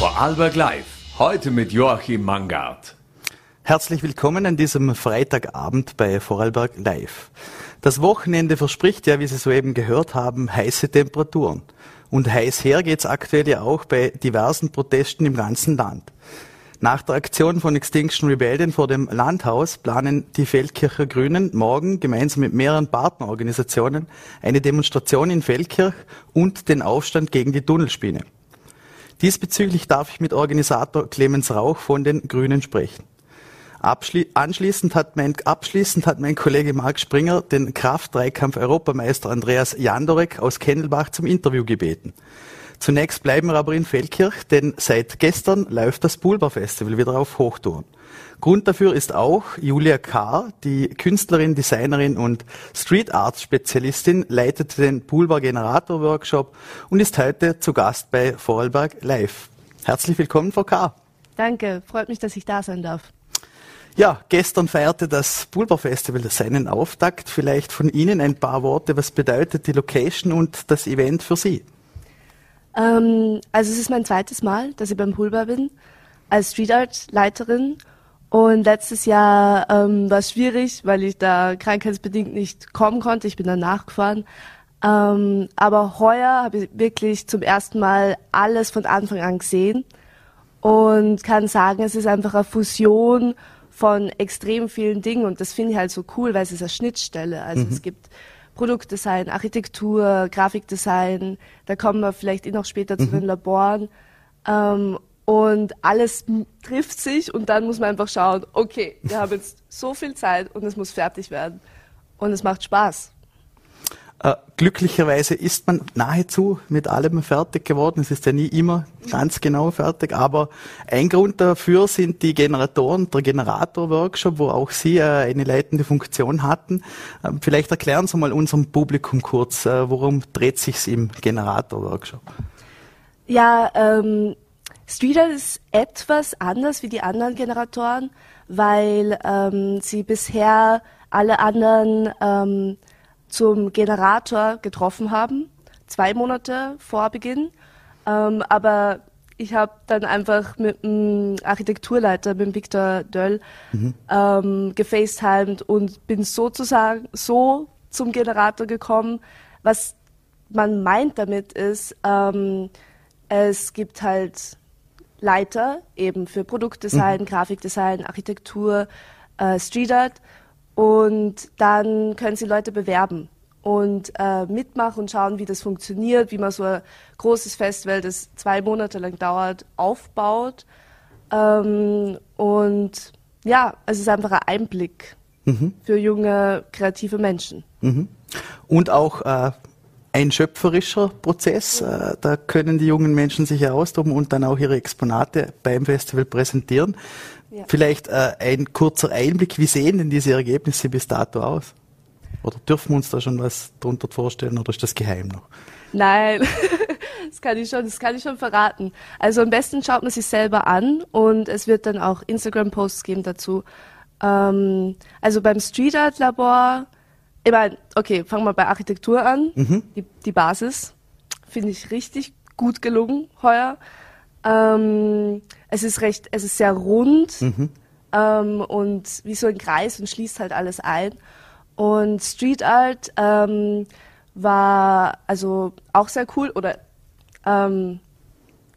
Vorarlberg Live. Heute mit Joachim Mangard. Herzlich willkommen an diesem Freitagabend bei Vorarlberg Live. Das Wochenende verspricht ja, wie Sie soeben gehört haben, heiße Temperaturen. Und heiß her geht's aktuell ja auch bei diversen Protesten im ganzen Land. Nach der Aktion von Extinction Rebellion vor dem Landhaus planen die Feldkircher Grünen morgen gemeinsam mit mehreren Partnerorganisationen eine Demonstration in Feldkirch und den Aufstand gegen die Tunnelspinne. Diesbezüglich darf ich mit Organisator Clemens Rauch von den Grünen sprechen. Abschli anschließend, hat mein, abschließend hat mein Kollege Marc Springer den Kraft-Dreikampf-Europameister Andreas Jandorek aus Kennelbach zum Interview gebeten. Zunächst bleiben wir aber in Feldkirch, denn seit gestern läuft das Pulver Festival wieder auf Hochtouren. Grund dafür ist auch Julia K., die Künstlerin, Designerin und Street Art Spezialistin, leitet den Pulver Generator Workshop und ist heute zu Gast bei Vorarlberg Live. Herzlich willkommen, Frau K. Danke, freut mich, dass ich da sein darf. Ja, gestern feierte das Pulver Festival seinen Auftakt. Vielleicht von Ihnen ein paar Worte. Was bedeutet die Location und das Event für Sie? Ähm, also es ist mein zweites Mal, dass ich beim Pulver bin, als Street Art Leiterin. Und letztes Jahr ähm, war es schwierig, weil ich da krankheitsbedingt nicht kommen konnte. Ich bin dann nachgefahren. Ähm, aber heuer habe ich wirklich zum ersten Mal alles von Anfang an gesehen und kann sagen, es ist einfach eine Fusion von extrem vielen Dingen und das finde ich halt so cool, weil es ist eine Schnittstelle. Also mhm. es gibt Produktdesign, Architektur, Grafikdesign, da kommen wir vielleicht eh noch später mhm. zu den Laboren. Ähm, und alles trifft sich und dann muss man einfach schauen, okay, wir haben jetzt so viel Zeit und es muss fertig werden. Und es macht Spaß. Äh, glücklicherweise ist man nahezu mit allem fertig geworden. Es ist ja nie immer ganz genau fertig, aber ein Grund dafür sind die Generatoren, der Generator-Workshop, wo auch Sie äh, eine leitende Funktion hatten. Äh, vielleicht erklären Sie mal unserem Publikum kurz, äh, worum dreht sich im Generator-Workshop? Ja, ähm, Streeter ist etwas anders wie die anderen Generatoren, weil ähm, sie bisher alle anderen ähm, zum Generator getroffen haben, zwei Monate vor Beginn. Ähm, aber ich habe dann einfach mit dem Architekturleiter, mit dem Victor Döll, mhm. ähm, gefacetimed und bin sozusagen so zum Generator gekommen. Was man meint damit ist, ähm, es gibt halt Leiter eben für Produktdesign, mhm. Grafikdesign, Architektur, äh, Street Art und dann können sie Leute bewerben und äh, mitmachen und schauen, wie das funktioniert, wie man so ein großes Festival, das zwei Monate lang dauert, aufbaut. Ähm, und ja, es ist einfach ein Einblick mhm. für junge, kreative Menschen. Mhm. Und auch äh, ein schöpferischer Prozess. Äh, da können die jungen Menschen sich austoben und dann auch ihre Exponate beim Festival präsentieren. Ja. Vielleicht äh, ein kurzer Einblick, wie sehen denn diese Ergebnisse bis dato aus? Oder dürfen wir uns da schon was drunter vorstellen oder ist das geheim noch? Nein, das kann ich schon, das kann ich schon verraten. Also am besten schaut man sich selber an und es wird dann auch Instagram-Posts geben dazu. Ähm, also beim Street Art Labor, ich meine, okay, fangen wir bei Architektur an. Mhm. Die, die Basis finde ich richtig gut gelungen heuer. Ähm, es ist recht, es ist sehr rund mhm. ähm, und wie so ein Kreis und schließt halt alles ein. Und Street Art ähm, war also auch sehr cool oder ähm,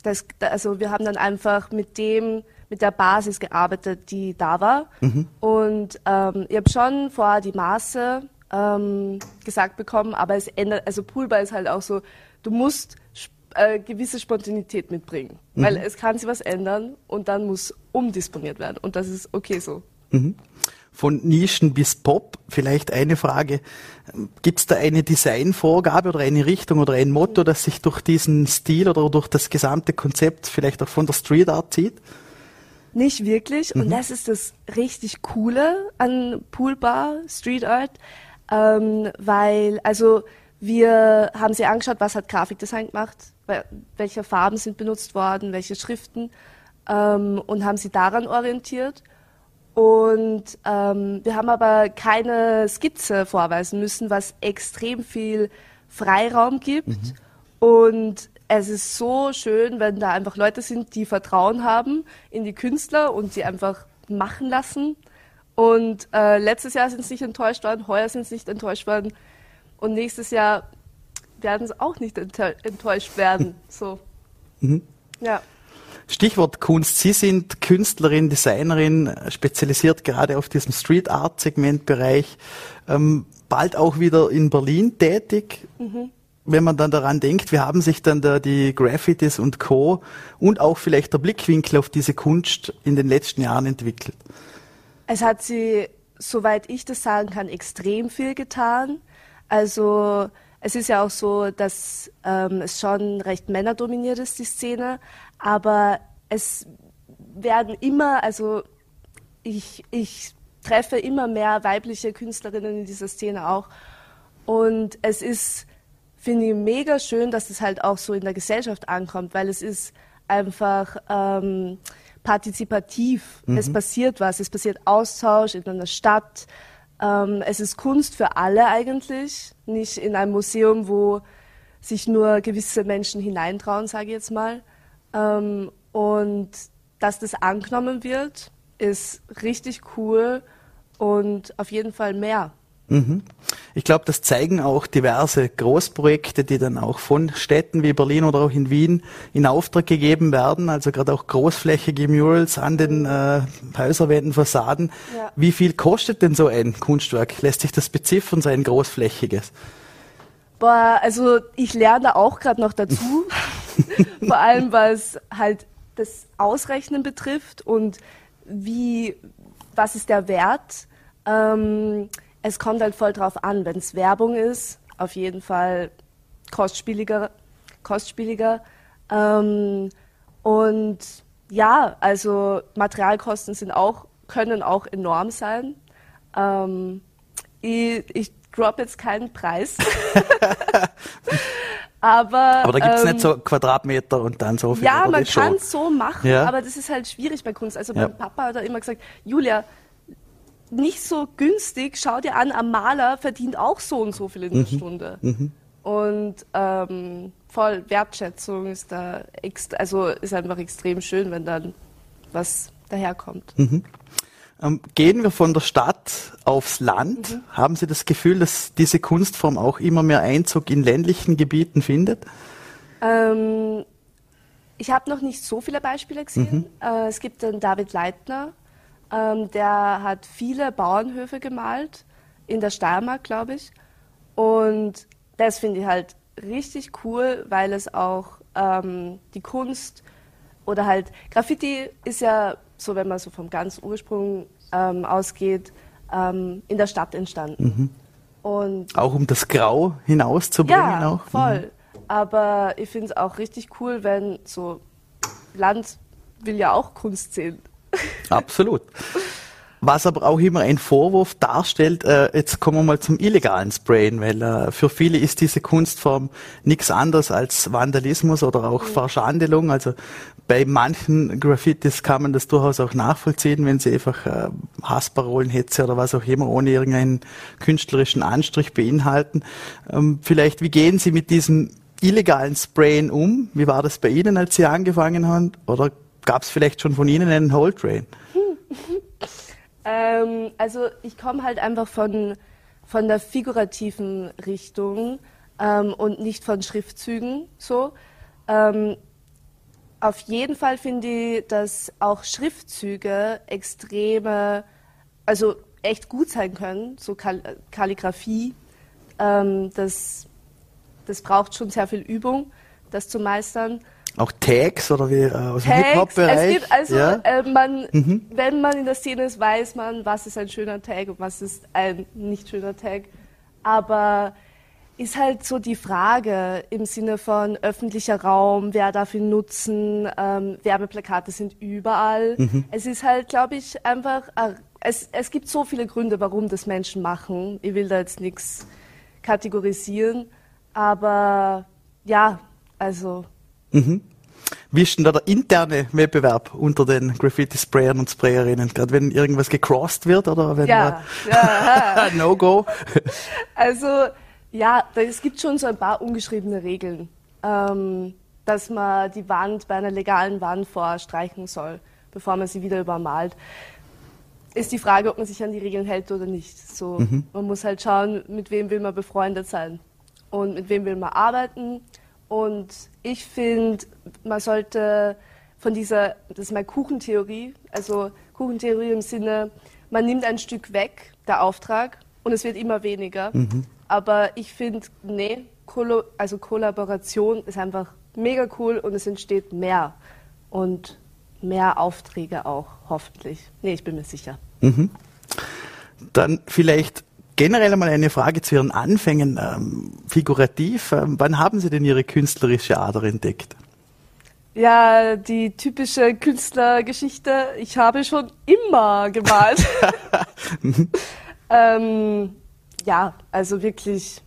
das, also wir haben dann einfach mit dem mit der Basis gearbeitet, die da war. Mhm. Und ähm, ich habe schon vorher die Maße ähm, gesagt bekommen, aber es ändert, also Poolball ist halt auch so, du musst äh, gewisse Spontanität mitbringen, mhm. weil es kann sich was ändern und dann muss umdisponiert werden und das ist okay so. Mhm. Von Nischen bis Pop, vielleicht eine Frage. Gibt es da eine Designvorgabe oder eine Richtung oder ein Motto, das sich durch diesen Stil oder durch das gesamte Konzept vielleicht auch von der Street Art zieht? Nicht wirklich. Und mhm. das ist das richtig Coole an Poolbar Street Art, ähm, weil also wir haben sie angeschaut, was hat Grafikdesign gemacht, welche Farben sind benutzt worden, welche Schriften ähm, und haben sie daran orientiert. Und ähm, wir haben aber keine Skizze vorweisen müssen, was extrem viel Freiraum gibt. Mhm. Und es ist so schön, wenn da einfach Leute sind, die Vertrauen haben in die Künstler und sie einfach machen lassen. Und äh, letztes Jahr sind sie nicht enttäuscht worden, heuer sind sie nicht enttäuscht worden und nächstes Jahr werden sie auch nicht enttäuscht werden. So. Mhm. Ja. Stichwort Kunst. Sie sind Künstlerin, Designerin, spezialisiert gerade auf diesem Street Art Segmentbereich. Ähm, bald auch wieder in Berlin tätig. Mhm. Wenn man dann daran denkt, wie haben sich dann da die Graffitis und Co. und auch vielleicht der Blickwinkel auf diese Kunst in den letzten Jahren entwickelt? Es hat sie, soweit ich das sagen kann, extrem viel getan. Also es ist ja auch so, dass ähm, es schon recht männerdominiert ist, die Szene, aber es werden immer, also ich, ich treffe immer mehr weibliche Künstlerinnen in dieser Szene auch. Und es ist, finde ich, mega schön, dass es halt auch so in der Gesellschaft ankommt, weil es ist einfach ähm, partizipativ. Mhm. Es passiert was, es passiert Austausch in einer Stadt. Ähm, es ist Kunst für alle eigentlich, nicht in einem Museum, wo sich nur gewisse Menschen hineintrauen, sage ich jetzt mal. Ähm, und dass das angenommen wird, ist richtig cool und auf jeden Fall mehr. Mhm. Ich glaube, das zeigen auch diverse Großprojekte, die dann auch von Städten wie Berlin oder auch in Wien in Auftrag gegeben werden. Also gerade auch großflächige Murals an den äh, Häuserwänden, Fassaden. Ja. Wie viel kostet denn so ein Kunstwerk? Lässt sich das beziffern, so ein großflächiges? Boah, also ich lerne auch gerade noch dazu. Vor allem, was halt das Ausrechnen betrifft und wie, was ist der Wert. Ähm, es kommt halt voll drauf an. Wenn es Werbung ist, auf jeden Fall kostspieliger. kostspieliger. Ähm, und ja, also Materialkosten sind auch, können auch enorm sein. Ähm, ich, ich drop jetzt keinen Preis. aber, aber da gibt es ähm, nicht so Quadratmeter und dann so viel. Ja, man kann es so machen, ja. aber das ist halt schwierig bei Kunst. Also ja. mein Papa hat da immer gesagt, Julia, nicht so günstig, schau dir an, am Maler verdient auch so und so viel in der mhm. Stunde. Mhm. Und ähm, voll Wertschätzung ist da, also ist einfach extrem schön, wenn dann was daherkommt. Mhm. Ähm, gehen wir von der Stadt aufs Land. Mhm. Haben Sie das Gefühl, dass diese Kunstform auch immer mehr Einzug in ländlichen Gebieten findet? Ähm, ich habe noch nicht so viele Beispiele gesehen. Mhm. Äh, es gibt den David Leitner, ähm, der hat viele Bauernhöfe gemalt, in der Steiermark, glaube ich. Und das finde ich halt richtig cool, weil es auch ähm, die Kunst oder halt Graffiti ist ja so, wenn man so vom ganz Ursprung ähm, ausgeht, ähm, in der Stadt entstanden. Mhm. Und auch um das Grau hinauszubringen? Ja, auch? voll. Mhm. Aber ich finde es auch richtig cool, wenn so Land will ja auch Kunst sehen. Absolut. Was aber auch immer ein Vorwurf darstellt, äh, jetzt kommen wir mal zum illegalen Sprayen, weil äh, für viele ist diese Kunstform nichts anderes als Vandalismus oder auch mhm. Verschandelung. Also bei manchen Graffitis kann man das durchaus auch nachvollziehen, wenn sie einfach äh, Hassparolen, Hetze oder was auch immer ohne irgendeinen künstlerischen Anstrich beinhalten. Ähm, vielleicht, wie gehen Sie mit diesem illegalen Sprayen um? Wie war das bei Ihnen, als Sie angefangen haben? Oder gab es vielleicht schon von Ihnen einen Whole Train? ähm, also ich komme halt einfach von, von der figurativen Richtung ähm, und nicht von Schriftzügen so. Ähm, auf jeden Fall finde ich, dass auch Schriftzüge extreme, also echt gut sein können, so Kall Kalligrafie. Ähm, das, das braucht schon sehr viel Übung, das zu meistern. Auch Tags oder wie äh, aus dem Hip-Hop-Bereich? Es gibt also, ja? äh, man, mhm. wenn man in der Szene ist, weiß man, was ist ein schöner Tag und was ist ein nicht schöner Tag. Aber ist halt so die Frage im Sinne von öffentlicher Raum, wer darf ihn nutzen, ähm, Werbeplakate sind überall. Mhm. Es ist halt, glaube ich, einfach, äh, es, es gibt so viele Gründe, warum das Menschen machen. Ich will da jetzt nichts kategorisieren, aber ja, also Mhm. Wie ist denn da der interne Wettbewerb unter den Graffiti-Sprayern und Sprayerinnen? Gerade wenn irgendwas gecrossed wird oder wenn ja, ja. No-Go? Also ja, es gibt schon so ein paar ungeschriebene Regeln. Ähm, dass man die Wand bei einer legalen Wand vorstreichen soll, bevor man sie wieder übermalt. Ist die Frage, ob man sich an die Regeln hält oder nicht. So, mhm. Man muss halt schauen, mit wem will man befreundet sein und mit wem will man arbeiten. Und ich finde, man sollte von dieser, das ist meine Kuchentheorie, also Kuchentheorie im Sinne, man nimmt ein Stück weg, der Auftrag, und es wird immer weniger. Mhm. Aber ich finde, nee, Kollo also Kollaboration ist einfach mega cool und es entsteht mehr. Und mehr Aufträge auch, hoffentlich. Nee, ich bin mir sicher. Mhm. Dann vielleicht generell einmal eine Frage zu Ihren Anfängen. Ähm, figurativ, ähm, wann haben Sie denn Ihre künstlerische Ader entdeckt? Ja, die typische Künstlergeschichte. Ich habe schon immer gemalt. ähm, ja, also wirklich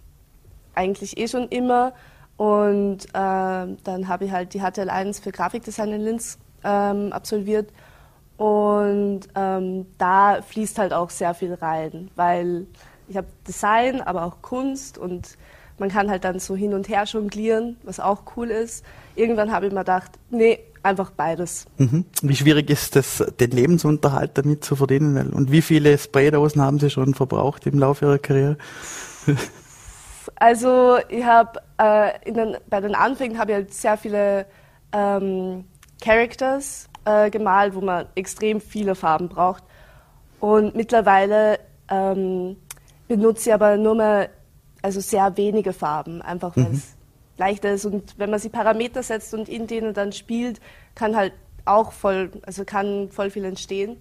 eigentlich eh schon immer. Und äh, dann habe ich halt die HTL 1 für Grafikdesign in Linz ähm, absolviert. Und ähm, da fließt halt auch sehr viel rein, weil ich habe Design, aber auch Kunst und man kann halt dann so hin und her jonglieren, was auch cool ist. Irgendwann habe ich mir gedacht, nee, einfach beides. Mhm. Wie schwierig ist es, den Lebensunterhalt damit zu verdienen? Und wie viele Spraydosen haben Sie schon verbraucht im Laufe Ihrer Karriere? Also ich habe äh, den, bei den Anfängen habe ich halt sehr viele ähm, Characters äh, gemalt, wo man extrem viele Farben braucht. Und mittlerweile ähm, benutze aber nur mehr also sehr wenige Farben, einfach weil mhm. es leichter ist. Und wenn man sie Parameter setzt und in denen dann spielt, kann halt auch voll, also kann voll viel entstehen.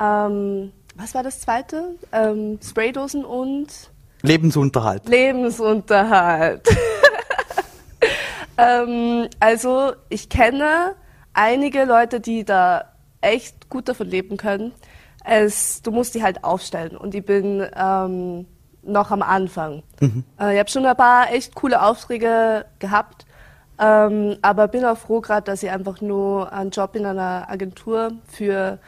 Ähm, was war das zweite? Ähm, Spraydosen und Lebensunterhalt. Lebensunterhalt. ähm, also ich kenne einige Leute, die da echt gut davon leben können. Es, du musst die halt aufstellen und ich bin ähm, noch am Anfang. Mhm. Äh, ich habe schon ein paar echt coole Aufträge gehabt, ähm, aber bin auch froh gerade, dass ich einfach nur einen Job in einer Agentur für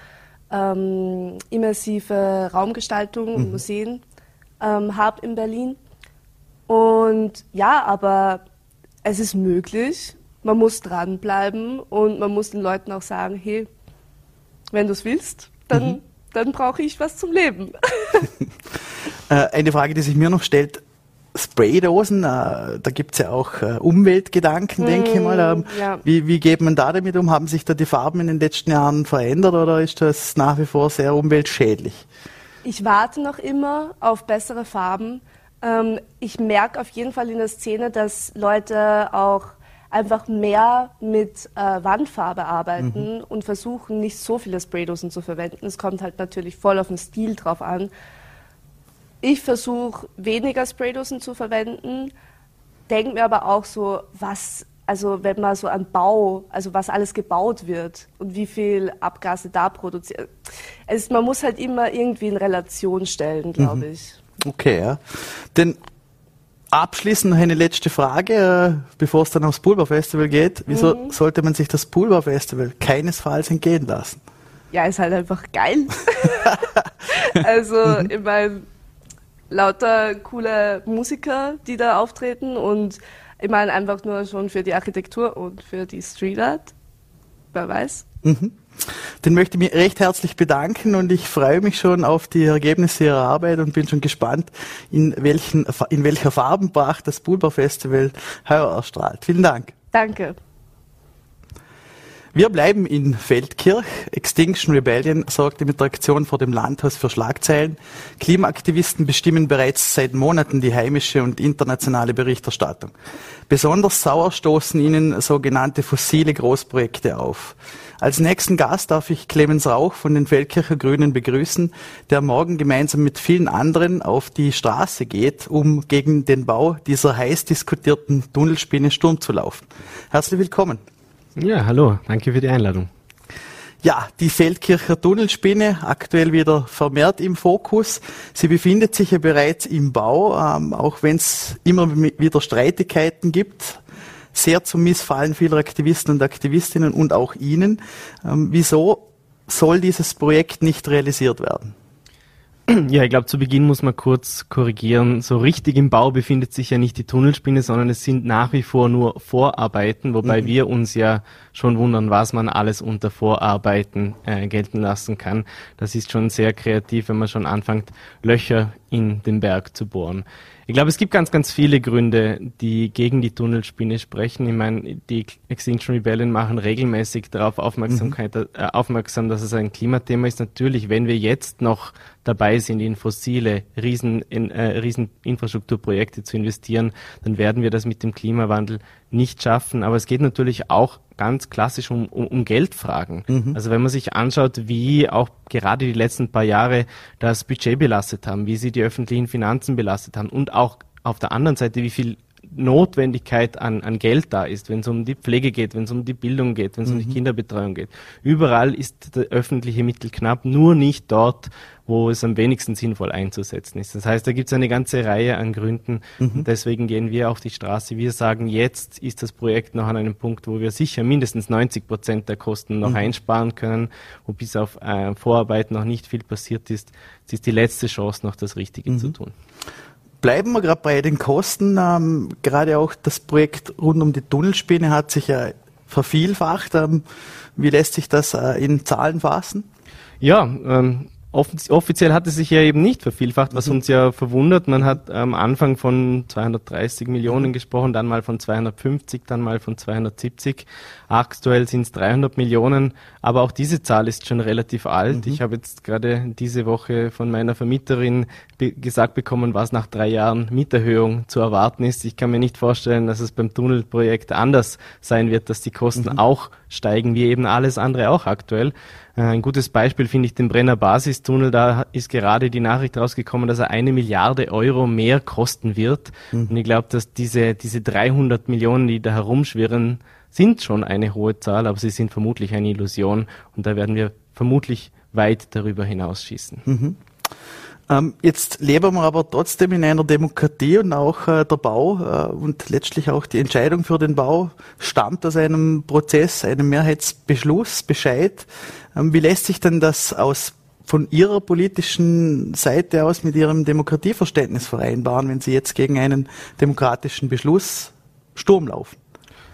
ähm, immersive Raumgestaltung und mhm. Museen ähm, habe in Berlin. Und ja, aber es ist möglich. Man muss dranbleiben und man muss den Leuten auch sagen, hey, wenn du es willst, dann, mhm. Dann brauche ich was zum Leben. Äh, eine Frage, die sich mir noch stellt, Spraydosen, äh, da gibt es ja auch äh, Umweltgedanken, mm, denke ich mal. Ähm, ja. wie, wie geht man da damit um? Haben sich da die Farben in den letzten Jahren verändert oder ist das nach wie vor sehr umweltschädlich? Ich warte noch immer auf bessere Farben. Ähm, ich merke auf jeden Fall in der Szene, dass Leute auch einfach mehr mit äh, Wandfarbe arbeiten mhm. und versuchen, nicht so viele Spraydosen zu verwenden. Es kommt halt natürlich voll auf den Stil drauf an. Ich versuche weniger Spraydosen zu verwenden, denke mir aber auch so, was, also wenn man so an Bau, also was alles gebaut wird und wie viel Abgase da produziert. Es, man muss halt immer irgendwie in Relation stellen, glaube mhm. ich. Okay, ja. Denn abschließend noch eine letzte Frage, äh, bevor es dann aufs Pulverfestival geht. Wieso mhm. sollte man sich das Pulverfestival keinesfalls entgehen lassen? Ja, ist halt einfach geil. also, mhm. ich meine, lauter coole Musiker, die da auftreten und ich meine einfach nur schon für die Architektur und für die Street Art. Wer weiß. Mhm. Den möchte ich mich recht herzlich bedanken und ich freue mich schon auf die Ergebnisse Ihrer Arbeit und bin schon gespannt, in, welchen, in welcher Farbenpracht das Pulver Festival heuer erstrahlt. Vielen Dank. Danke. Wir bleiben in Feldkirch. Extinction Rebellion sorgte mit der Aktion vor dem Landhaus für Schlagzeilen. Klimaaktivisten bestimmen bereits seit Monaten die heimische und internationale Berichterstattung. Besonders sauer stoßen ihnen sogenannte fossile Großprojekte auf. Als nächsten Gast darf ich Clemens Rauch von den Feldkircher Grünen begrüßen, der morgen gemeinsam mit vielen anderen auf die Straße geht, um gegen den Bau dieser heiß diskutierten Tunnelspinne Sturm zu laufen. Herzlich willkommen. Ja, hallo, danke für die Einladung. Ja, die Feldkircher Tunnelspinne, aktuell wieder vermehrt im Fokus. Sie befindet sich ja bereits im Bau, ähm, auch wenn es immer wieder Streitigkeiten gibt. Sehr zum Missfallen vieler Aktivisten und Aktivistinnen und auch Ihnen. Ähm, wieso soll dieses Projekt nicht realisiert werden? Ja, ich glaube, zu Beginn muss man kurz korrigieren. So richtig im Bau befindet sich ja nicht die Tunnelspinne, sondern es sind nach wie vor nur Vorarbeiten, wobei mhm. wir uns ja schon wundern, was man alles unter Vorarbeiten äh, gelten lassen kann. Das ist schon sehr kreativ, wenn man schon anfängt, Löcher in den Berg zu bohren. Ich glaube, es gibt ganz, ganz viele Gründe, die gegen die Tunnelspinne sprechen. Ich meine, die Extinction Rebellion machen regelmäßig darauf Aufmerksamkeit, mhm. äh, aufmerksam, dass es ein Klimathema ist. Natürlich, wenn wir jetzt noch dabei sind, in fossile Riesen, in, äh, Rieseninfrastrukturprojekte zu investieren, dann werden wir das mit dem Klimawandel nicht schaffen. Aber es geht natürlich auch ganz klassisch um, um, um Geldfragen. Mhm. Also wenn man sich anschaut, wie auch gerade die letzten paar Jahre das Budget belastet haben, wie sie die öffentlichen Finanzen belastet haben und auch auf der anderen Seite, wie viel Notwendigkeit an, an Geld da ist, wenn es um die Pflege geht, wenn es um die Bildung geht, wenn es mhm. um die mhm. Kinderbetreuung geht. Überall ist der öffentliche Mittel knapp, nur nicht dort, wo es am wenigsten sinnvoll einzusetzen ist. Das heißt, da gibt es eine ganze Reihe an Gründen mhm. und deswegen gehen wir auf die Straße. Wir sagen, jetzt ist das Projekt noch an einem Punkt, wo wir sicher mindestens 90 Prozent der Kosten noch mhm. einsparen können, wo bis auf äh, Vorarbeit noch nicht viel passiert ist. Es ist die letzte Chance, noch das Richtige mhm. zu tun. Bleiben wir gerade bei den Kosten. Ähm, gerade auch das Projekt rund um die Tunnelspinne hat sich ja vervielfacht. Ähm, wie lässt sich das äh, in Zahlen fassen? Ja, ähm, offiziell hat es sich ja eben nicht vervielfacht, was mhm. uns ja verwundert. Man hat am Anfang von 230 Millionen mhm. gesprochen, dann mal von 250, dann mal von 270. Aktuell sind es 300 Millionen, aber auch diese Zahl ist schon relativ alt. Mhm. Ich habe jetzt gerade diese Woche von meiner Vermieterin be gesagt bekommen, was nach drei Jahren Mieterhöhung zu erwarten ist. Ich kann mir nicht vorstellen, dass es beim Tunnelprojekt anders sein wird, dass die Kosten mhm. auch steigen, wie eben alles andere auch aktuell. Äh, ein gutes Beispiel finde ich den Brenner Basistunnel. Da ist gerade die Nachricht rausgekommen, dass er eine Milliarde Euro mehr kosten wird. Mhm. Und ich glaube, dass diese, diese 300 Millionen, die da herumschwirren, sind schon eine hohe Zahl, aber sie sind vermutlich eine Illusion. Und da werden wir vermutlich weit darüber hinausschießen. Mhm. Ähm, jetzt leben wir aber trotzdem in einer Demokratie und auch äh, der Bau äh, und letztlich auch die Entscheidung für den Bau stammt aus einem Prozess, einem Mehrheitsbeschluss, Bescheid. Ähm, wie lässt sich denn das aus von Ihrer politischen Seite aus mit Ihrem Demokratieverständnis vereinbaren, wenn Sie jetzt gegen einen demokratischen Beschluss Sturm laufen?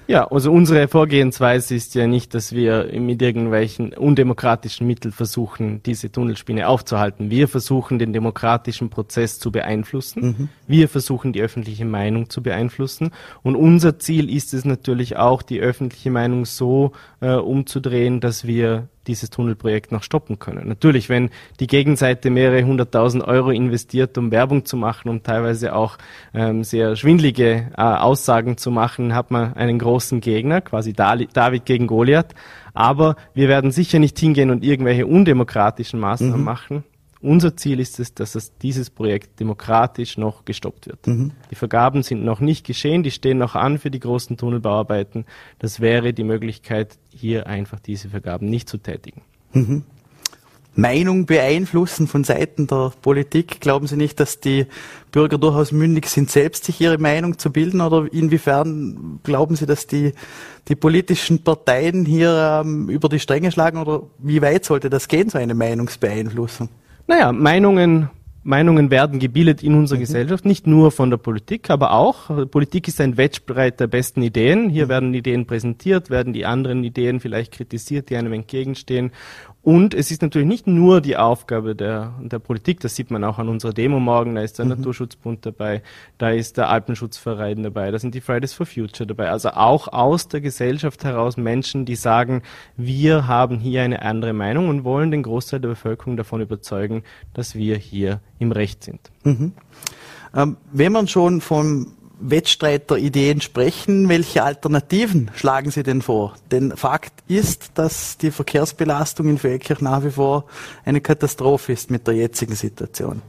Ja, also unsere Vorgehensweise ist ja nicht, dass wir mit irgendwelchen undemokratischen Mitteln versuchen, diese Tunnelspinne aufzuhalten. Wir versuchen, den demokratischen Prozess zu beeinflussen. Mhm. Wir versuchen, die öffentliche Meinung zu beeinflussen. Und unser Ziel ist es natürlich auch, die öffentliche Meinung so äh, umzudrehen, dass wir dieses Tunnelprojekt noch stoppen können. Natürlich, wenn die Gegenseite mehrere hunderttausend Euro investiert, um Werbung zu machen, um teilweise auch ähm, sehr schwindlige äh, Aussagen zu machen, hat man einen großen Gegner, quasi David gegen Goliath. Aber wir werden sicher nicht hingehen und irgendwelche undemokratischen Maßnahmen mhm. machen. Unser Ziel ist es, dass es, dieses Projekt demokratisch noch gestoppt wird. Mhm. Die Vergaben sind noch nicht geschehen, die stehen noch an für die großen Tunnelbauarbeiten. Das wäre die Möglichkeit, hier einfach diese Vergaben nicht zu tätigen. Mhm. Meinung beeinflussen von Seiten der Politik? Glauben Sie nicht, dass die Bürger durchaus mündig sind, selbst sich ihre Meinung zu bilden? Oder inwiefern glauben Sie, dass die, die politischen Parteien hier ähm, über die Stränge schlagen? Oder wie weit sollte das gehen, so eine Meinungsbeeinflussung? Naja, Meinungen, Meinungen werden gebildet in unserer mhm. Gesellschaft, nicht nur von der Politik, aber auch. Politik ist ein Wettstreit der besten Ideen. Hier mhm. werden Ideen präsentiert, werden die anderen Ideen vielleicht kritisiert, die einem entgegenstehen. Und es ist natürlich nicht nur die Aufgabe der, der Politik, das sieht man auch an unserer Demo morgen, da ist der mhm. Naturschutzbund dabei, da ist der Alpenschutzverein dabei, da sind die Fridays for Future dabei. Also auch aus der Gesellschaft heraus Menschen, die sagen, wir haben hier eine andere Meinung und wollen den Großteil der Bevölkerung davon überzeugen, dass wir hier im Recht sind. Mhm. Ähm, wenn man schon vom Wettstreit der Ideen sprechen. Welche Alternativen schlagen Sie denn vor? Denn Fakt ist, dass die Verkehrsbelastung in Feldkirch nach wie vor eine Katastrophe ist mit der jetzigen Situation.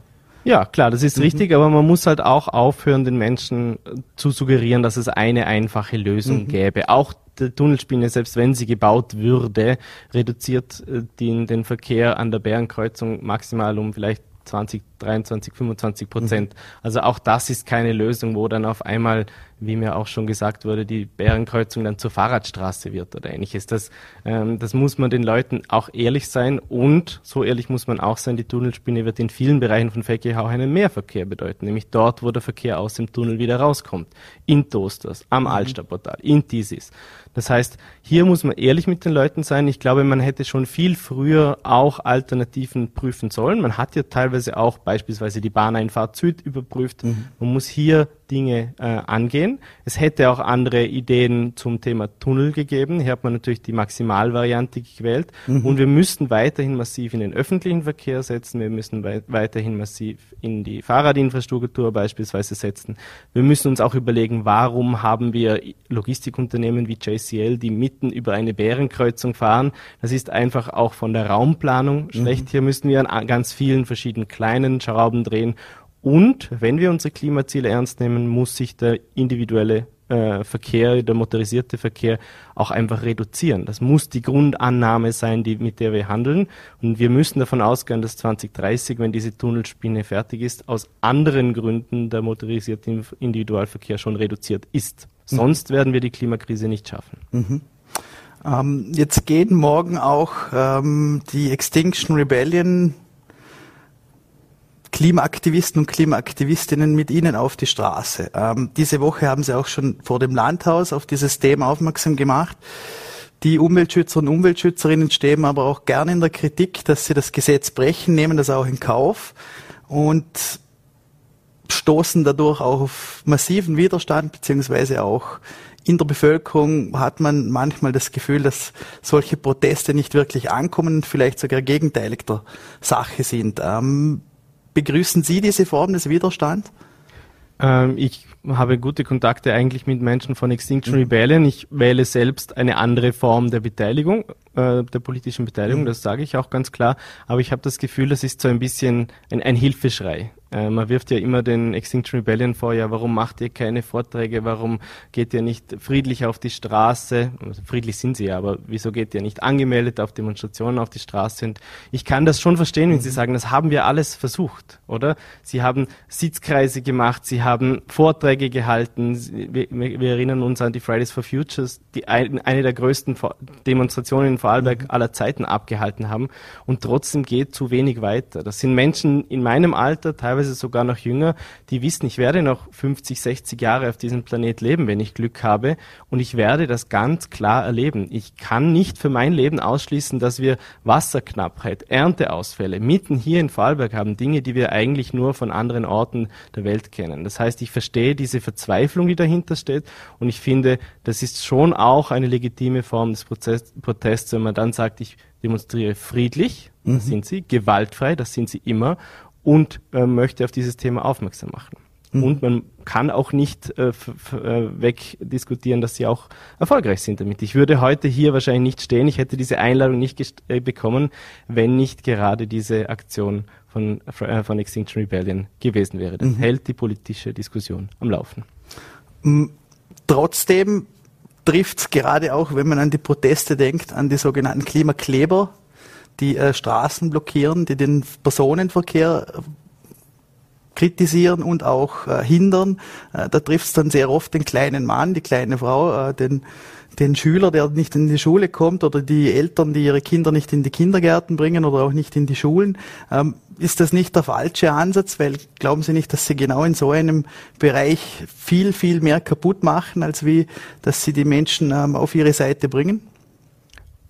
Ja, klar, das ist mhm. richtig, aber man muss halt auch aufhören, den Menschen zu suggerieren, dass es eine einfache Lösung mhm. gäbe. Auch die Tunnelspinne, selbst wenn sie gebaut würde, reduziert äh, den, den Verkehr an der Bärenkreuzung maximal um vielleicht 20, 23, 25 Prozent. Mhm. Also auch das ist keine Lösung, wo dann auf einmal wie mir auch schon gesagt wurde, die Bärenkreuzung dann zur Fahrradstraße wird oder ähnliches. Das, ähm, das muss man den Leuten auch ehrlich sein und so ehrlich muss man auch sein, die Tunnelspinne wird in vielen Bereichen von Feckehau einen Mehrverkehr bedeuten, nämlich dort, wo der Verkehr aus dem Tunnel wieder rauskommt. In Toasters, am mhm. Altstadtportal, in Tisis. Das heißt, hier muss man ehrlich mit den Leuten sein. Ich glaube, man hätte schon viel früher auch Alternativen prüfen sollen. Man hat ja teilweise auch beispielsweise die Bahneinfahrt Süd überprüft. Mhm. Man muss hier Dinge äh, angehen. Es hätte auch andere Ideen zum Thema Tunnel gegeben. Hier hat man natürlich die Maximalvariante gewählt. Mhm. Und wir müssten weiterhin massiv in den öffentlichen Verkehr setzen. Wir müssen wei weiterhin massiv in die Fahrradinfrastruktur beispielsweise setzen. Wir müssen uns auch überlegen, warum haben wir Logistikunternehmen wie JCL, die mitten über eine Bärenkreuzung fahren. Das ist einfach auch von der Raumplanung mhm. schlecht. Mhm. Hier müssen wir an ganz vielen verschiedenen kleinen Schrauben drehen und wenn wir unsere Klimaziele ernst nehmen, muss sich der individuelle äh, Verkehr, der motorisierte Verkehr auch einfach reduzieren. Das muss die Grundannahme sein, die, mit der wir handeln. Und wir müssen davon ausgehen, dass 2030, wenn diese Tunnelspinne fertig ist, aus anderen Gründen der motorisierte Individualverkehr schon reduziert ist. Mhm. Sonst mhm. werden wir die Klimakrise nicht schaffen. Mhm. Ähm, jetzt gehen morgen auch ähm, die Extinction Rebellion Klimaaktivisten und Klimaaktivistinnen mit Ihnen auf die Straße. Ähm, diese Woche haben Sie auch schon vor dem Landhaus auf dieses Thema aufmerksam gemacht. Die Umweltschützer und Umweltschützerinnen stehen aber auch gerne in der Kritik, dass sie das Gesetz brechen, nehmen das auch in Kauf und stoßen dadurch auch auf massiven Widerstand, beziehungsweise auch in der Bevölkerung hat man manchmal das Gefühl, dass solche Proteste nicht wirklich ankommen und vielleicht sogar gegenteilig der Sache sind. Ähm, Begrüßen Sie diese Form des Widerstands? Ähm, ich habe gute Kontakte eigentlich mit Menschen von Extinction mhm. Rebellion. Ich wähle selbst eine andere Form der Beteiligung, äh, der politischen Beteiligung, mhm. das sage ich auch ganz klar. Aber ich habe das Gefühl, das ist so ein bisschen ein, ein Hilfeschrei. Äh, man wirft ja immer den Extinction Rebellion vor, ja, warum macht ihr keine Vorträge, warum geht ihr nicht friedlich auf die Straße? Also friedlich sind sie ja, aber wieso geht ihr nicht angemeldet auf Demonstrationen auf die Straße? Und ich kann das schon verstehen, wenn mhm. Sie sagen, das haben wir alles versucht, oder? Sie haben Sitzkreise gemacht, Sie haben Vorträge gehalten, wir, wir erinnern uns an die Fridays for Futures, die ein, eine der größten Demonstrationen in Vorarlberg mhm. aller Zeiten abgehalten haben und trotzdem geht zu wenig weiter. Das sind Menschen in meinem Alter, teilweise teilweise sogar noch jünger, die wissen, ich werde noch 50, 60 Jahre auf diesem Planet leben, wenn ich Glück habe. Und ich werde das ganz klar erleben. Ich kann nicht für mein Leben ausschließen, dass wir Wasserknappheit, Ernteausfälle mitten hier in Vorarlberg haben. Dinge, die wir eigentlich nur von anderen Orten der Welt kennen. Das heißt, ich verstehe diese Verzweiflung, die dahinter steht. Und ich finde, das ist schon auch eine legitime Form des Protests, wenn man dann sagt, ich demonstriere friedlich, das mhm. sind sie, gewaltfrei, das sind sie immer, und äh, möchte auf dieses Thema aufmerksam machen. Mhm. Und man kann auch nicht äh, äh, wegdiskutieren, dass sie auch erfolgreich sind damit. Ich würde heute hier wahrscheinlich nicht stehen, ich hätte diese Einladung nicht äh, bekommen, wenn nicht gerade diese Aktion von, äh, von Extinction Rebellion gewesen wäre. Das mhm. hält die politische Diskussion am Laufen. Trotzdem trifft es gerade auch, wenn man an die Proteste denkt, an die sogenannten Klimakleber, die äh, Straßen blockieren, die den Personenverkehr äh, kritisieren und auch äh, hindern. Äh, da trifft es dann sehr oft den kleinen Mann, die kleine Frau, äh, den, den Schüler, der nicht in die Schule kommt oder die Eltern, die ihre Kinder nicht in die Kindergärten bringen oder auch nicht in die Schulen. Ähm, ist das nicht der falsche Ansatz? Weil glauben Sie nicht, dass Sie genau in so einem Bereich viel, viel mehr kaputt machen, als wie, dass Sie die Menschen ähm, auf Ihre Seite bringen?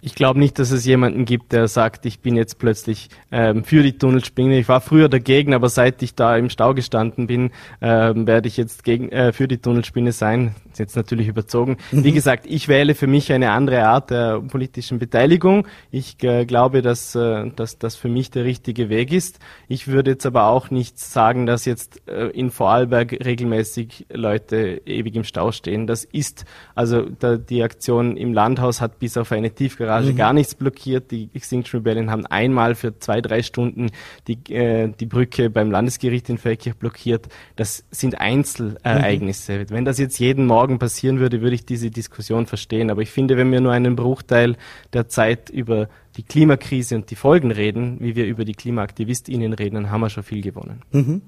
Ich glaube nicht, dass es jemanden gibt, der sagt, ich bin jetzt plötzlich ähm, für die Tunnelspinne. Ich war früher dagegen, aber seit ich da im Stau gestanden bin, ähm, werde ich jetzt gegen, äh, für die Tunnelspinne sein. ist jetzt natürlich überzogen. Mhm. Wie gesagt, ich wähle für mich eine andere Art der politischen Beteiligung. Ich äh, glaube, dass, äh, dass das für mich der richtige Weg ist. Ich würde jetzt aber auch nicht sagen, dass jetzt äh, in Vorarlberg regelmäßig Leute ewig im Stau stehen. Das ist, also da, die Aktion im Landhaus hat bis auf eine Tiefgarage Garage mhm. gar nichts blockiert. Die Extinction Rebellion haben einmal für zwei, drei Stunden die, äh, die Brücke beim Landesgericht in Feldkirch blockiert. Das sind Einzelereignisse. Mhm. Wenn das jetzt jeden Morgen passieren würde, würde ich diese Diskussion verstehen. Aber ich finde, wenn wir nur einen Bruchteil der Zeit über die Klimakrise und die Folgen reden, wie wir über die KlimaaktivistInnen reden, dann haben wir schon viel gewonnen. Mhm.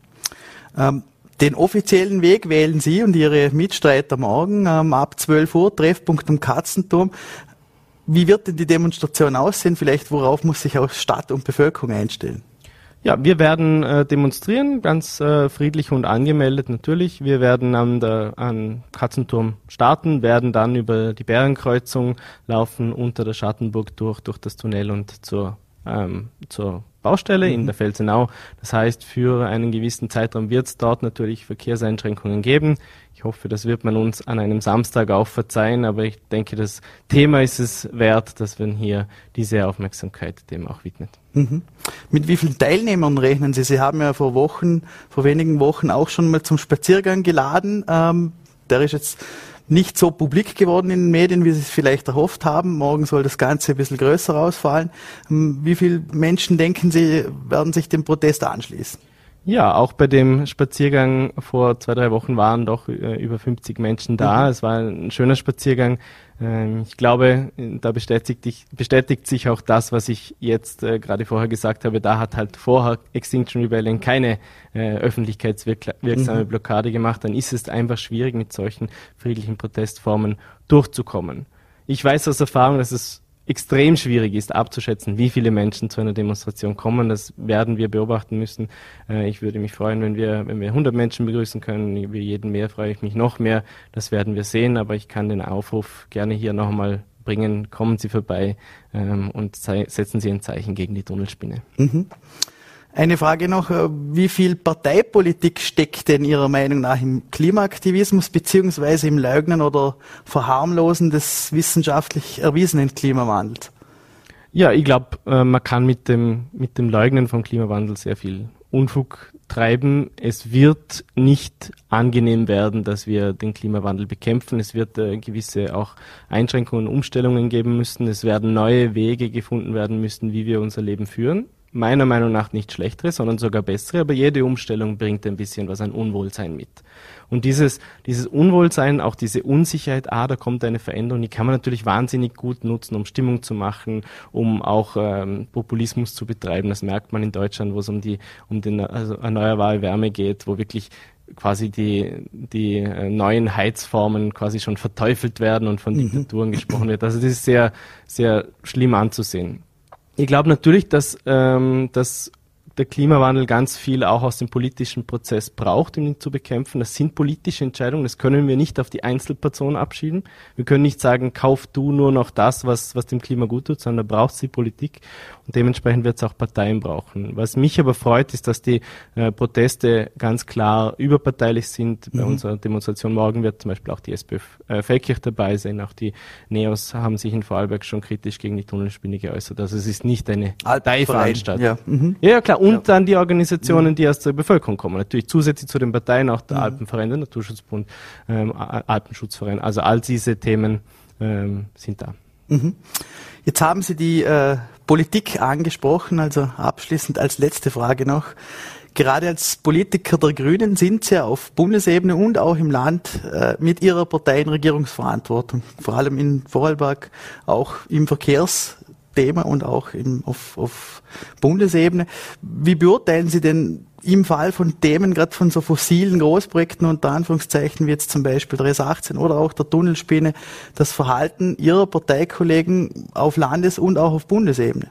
Ähm, Den offiziellen Weg wählen Sie und Ihre Mitstreiter morgen ähm, ab 12 Uhr, Treffpunkt am Katzenturm. Wie wird denn die Demonstration aussehen? Vielleicht worauf muss sich auch Stadt und Bevölkerung einstellen? Ja, wir werden äh, demonstrieren, ganz äh, friedlich und angemeldet natürlich. Wir werden an der an Katzenturm starten, werden dann über die Bärenkreuzung laufen, unter der Schattenburg durch, durch das Tunnel und zur, ähm, zur Baustelle mhm. in der Felsenau. Das heißt, für einen gewissen Zeitraum wird es dort natürlich Verkehrseinschränkungen geben. Ich hoffe, das wird man uns an einem Samstag auch verzeihen, aber ich denke, das Thema ist es wert, dass man hier diese Aufmerksamkeit dem auch widmet. Mhm. Mit wie vielen Teilnehmern rechnen Sie? Sie haben ja vor Wochen, vor wenigen Wochen auch schon mal zum Spaziergang geladen. Ähm, der ist jetzt nicht so publik geworden in den Medien, wie Sie es vielleicht erhofft haben. Morgen soll das Ganze ein bisschen größer ausfallen. Ähm, wie viele Menschen denken Sie, werden sich dem Protest anschließen? Ja, auch bei dem Spaziergang vor zwei, drei Wochen waren doch äh, über 50 Menschen da. Mhm. Es war ein schöner Spaziergang. Ähm, ich glaube, da bestätigt, bestätigt, sich auch das, was ich jetzt äh, gerade vorher gesagt habe. Da hat halt vorher Extinction Rebellion keine äh, öffentlichkeitswirksame mhm. Blockade gemacht. Dann ist es einfach schwierig, mit solchen friedlichen Protestformen durchzukommen. Ich weiß aus Erfahrung, dass es extrem schwierig ist abzuschätzen, wie viele Menschen zu einer Demonstration kommen. Das werden wir beobachten müssen. Äh, ich würde mich freuen, wenn wir, wenn wir 100 Menschen begrüßen können. Über jeden mehr freue ich mich noch mehr. Das werden wir sehen. Aber ich kann den Aufruf gerne hier noch einmal bringen. Kommen Sie vorbei ähm, und setzen Sie ein Zeichen gegen die Tunnelspinne. Mhm. Eine Frage noch, äh, wie viel Parteipolitik steckt denn Ihrer Meinung nach im Klimaaktivismus beziehungsweise im Leugnen oder Verharmlosen des wissenschaftlich erwiesenen Klimawandels? Ja, ich glaube, äh, man kann mit dem, mit dem Leugnen vom Klimawandel sehr viel Unfug treiben. Es wird nicht angenehm werden, dass wir den Klimawandel bekämpfen. Es wird äh, gewisse auch Einschränkungen und Umstellungen geben müssen. Es werden neue Wege gefunden werden müssen, wie wir unser Leben führen meiner Meinung nach nicht schlechtere, sondern sogar bessere, aber jede Umstellung bringt ein bisschen was an Unwohlsein mit. Und dieses, dieses Unwohlsein, auch diese Unsicherheit, ah, da kommt eine Veränderung, die kann man natürlich wahnsinnig gut nutzen, um Stimmung zu machen, um auch ähm, Populismus zu betreiben. Das merkt man in Deutschland, wo es um die, um den also erneuerbare Wärme geht, wo wirklich quasi die, die äh, neuen Heizformen quasi schon verteufelt werden und von mhm. Diktaturen gesprochen wird. Also das ist sehr, sehr schlimm anzusehen. Ich glaube natürlich, dass, ähm, dass der Klimawandel ganz viel auch aus dem politischen Prozess braucht, um ihn zu bekämpfen. Das sind politische Entscheidungen. Das können wir nicht auf die Einzelperson abschieben. Wir können nicht sagen, kauf du nur noch das, was, was dem Klima gut tut, sondern da braucht es die Politik. Und dementsprechend wird es auch Parteien brauchen. Was mich aber freut, ist, dass die äh, Proteste ganz klar überparteilich sind. Mhm. Bei unserer Demonstration morgen wird zum Beispiel auch die SPÖ äh, Feldkirch dabei sein. Auch die NEOS haben sich in Vorarlberg schon kritisch gegen die Tunnelspinne geäußert. Also es ist nicht eine Parteiveranstaltung. Ja. Mhm. ja, klar und ja. dann die Organisationen, die aus der Bevölkerung kommen. Natürlich zusätzlich zu den Parteien auch der mhm. Alpenverein, der Naturschutzbund, ähm, Alpenschutzverein. Also all diese Themen ähm, sind da. Mhm. Jetzt haben Sie die äh, Politik angesprochen, also abschließend als letzte Frage noch. Gerade als Politiker der Grünen sind Sie auf Bundesebene und auch im Land äh, mit Ihrer Partei in Regierungsverantwortung, vor allem in Vorarlberg, auch im Verkehrs Thema und auch im, auf, auf Bundesebene. Wie beurteilen Sie denn im Fall von Themen, gerade von so fossilen Großprojekten unter Anführungszeichen, wie jetzt zum Beispiel 318 oder auch der Tunnelspinne, das Verhalten Ihrer Parteikollegen auf Landes- und auch auf Bundesebene?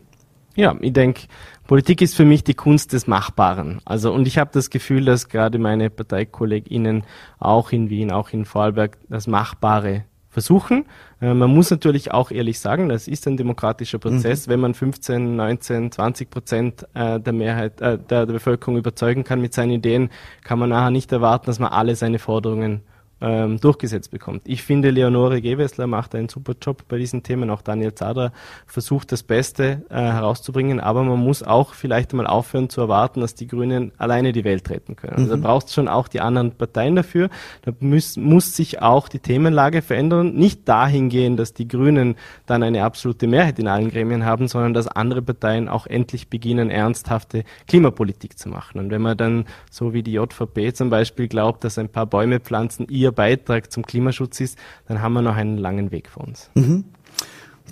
Ja, ich denke, Politik ist für mich die Kunst des Machbaren. Also und ich habe das Gefühl, dass gerade meine ParteikollegInnen auch in Wien, auch in Vorarlberg das Machbare versuchen. Äh, man muss natürlich auch ehrlich sagen, das ist ein demokratischer Prozess. Mhm. Wenn man 15, 19, 20 Prozent äh, der Mehrheit äh, der, der Bevölkerung überzeugen kann mit seinen Ideen, kann man nachher nicht erwarten, dass man alle seine Forderungen ähm, durchgesetzt bekommt. Ich finde, Leonore Gewessler macht einen super Job bei diesen Themen. Auch Daniel Zadra versucht das Beste äh, herauszubringen. Aber man muss auch vielleicht mal aufhören zu erwarten, dass die Grünen alleine die Welt retten können. Also mhm. da braucht es schon auch die anderen Parteien dafür. Da muss, muss sich auch die Themenlage verändern. Nicht dahin gehen, dass die Grünen dann eine absolute Mehrheit in allen Gremien haben, sondern dass andere Parteien auch endlich beginnen, ernsthafte Klimapolitik zu machen. Und wenn man dann, so wie die JVP zum Beispiel, glaubt, dass ein paar Bäume pflanzen ihr Beitrag zum Klimaschutz ist, dann haben wir noch einen langen Weg vor uns. Mhm.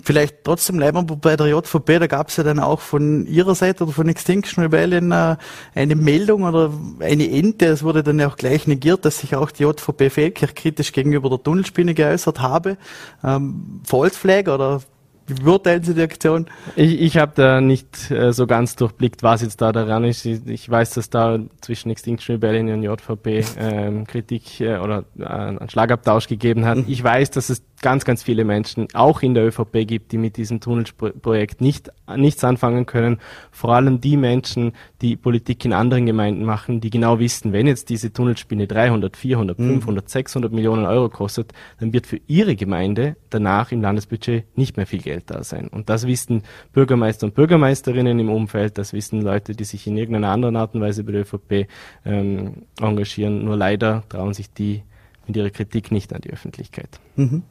Vielleicht trotzdem bleiben wir bei der JVP, da gab es ja dann auch von Ihrer Seite oder von Extinction Rebellion äh, eine Meldung oder eine Ente, es wurde dann ja auch gleich negiert, dass sich auch die JVP Feldkirch kritisch gegenüber der Tunnelspinne geäußert habe. Ähm, False Flag oder Aktion? Ich, ich habe da nicht äh, so ganz durchblickt, was jetzt da daran ist. Ich, ich weiß, dass da zwischen Extinction Rebellion und JVP ähm, Kritik äh, oder äh, einen Schlagabtausch gegeben hat. Ich weiß, dass es ganz, ganz viele Menschen, auch in der ÖVP gibt, die mit diesem Tunnelprojekt nicht, nichts anfangen können. Vor allem die Menschen, die Politik in anderen Gemeinden machen, die genau wissen, wenn jetzt diese Tunnelspinne 300, 400, mhm. 500, 600 Millionen Euro kostet, dann wird für ihre Gemeinde danach im Landesbudget nicht mehr viel Geld da sein. Und das wissen Bürgermeister und Bürgermeisterinnen im Umfeld, das wissen Leute, die sich in irgendeiner anderen Art und Weise bei der ÖVP ähm, engagieren. Nur leider trauen sich die mit ihrer Kritik nicht an die Öffentlichkeit. Mhm.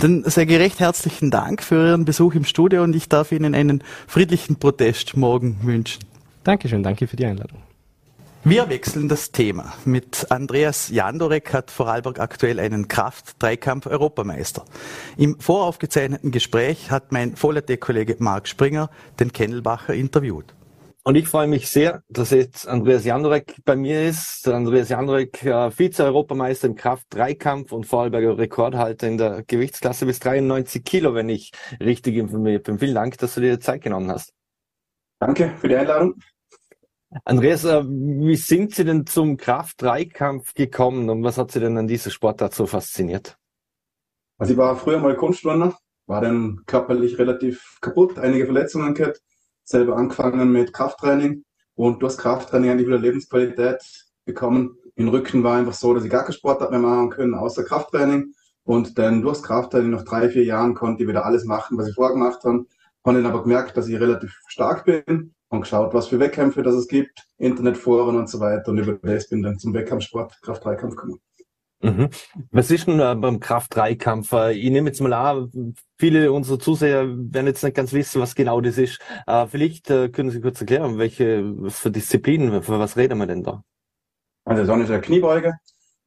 Dann sehr gerecht herzlichen Dank für Ihren Besuch im Studio und ich darf Ihnen einen friedlichen Protest morgen wünschen. Dankeschön, danke für die Einladung. Wir wechseln das Thema. Mit Andreas Jandorek hat Vorarlberg aktuell einen Kraft-Dreikampf-Europameister. Im voraufgezeichneten Gespräch hat mein Vollerte-Kollege Marc Springer den Kennelbacher interviewt. Und ich freue mich sehr, dass jetzt Andreas Jandorek bei mir ist. Andreas Jandorek, äh, Vize-Europameister im Kraft-Dreikampf und Vorarlberger Rekordhalter in der Gewichtsklasse bis 93 Kilo, wenn ich richtig informiert bin. Vielen Dank, dass du dir Zeit genommen hast. Danke für die Einladung. Andreas, äh, wie sind Sie denn zum Kraft-Dreikampf gekommen und was hat Sie denn an dieser Sportart so fasziniert? Also ich war früher mal Kunstturner, war dann körperlich relativ kaputt, einige Verletzungen gehabt selber angefangen mit Krafttraining und durch Krafttraining eigentlich wieder Lebensqualität bekommen. Im Rücken war einfach so, dass ich gar keinen Sport mehr machen können, außer Krafttraining. Und dann durchs Krafttraining nach drei, vier Jahren konnte ich wieder alles machen, was ich vorgemacht habe. Habe dann aber gemerkt, dass ich relativ stark bin und geschaut, was für Wettkämpfe das es gibt, Internetforen und so weiter. Und über das bin dann zum Wettkampfsport, Kraft-3-Kampf gekommen. Mhm. Was ist denn äh, beim Kraft-3-Kampf? Äh, ich nehme jetzt mal an, viele unserer Zuseher werden jetzt nicht ganz wissen, was genau das ist. Äh, vielleicht können Sie kurz erklären, welche was für Disziplinen, für was reden wir denn da? Also dann ist eine Kniebeuge,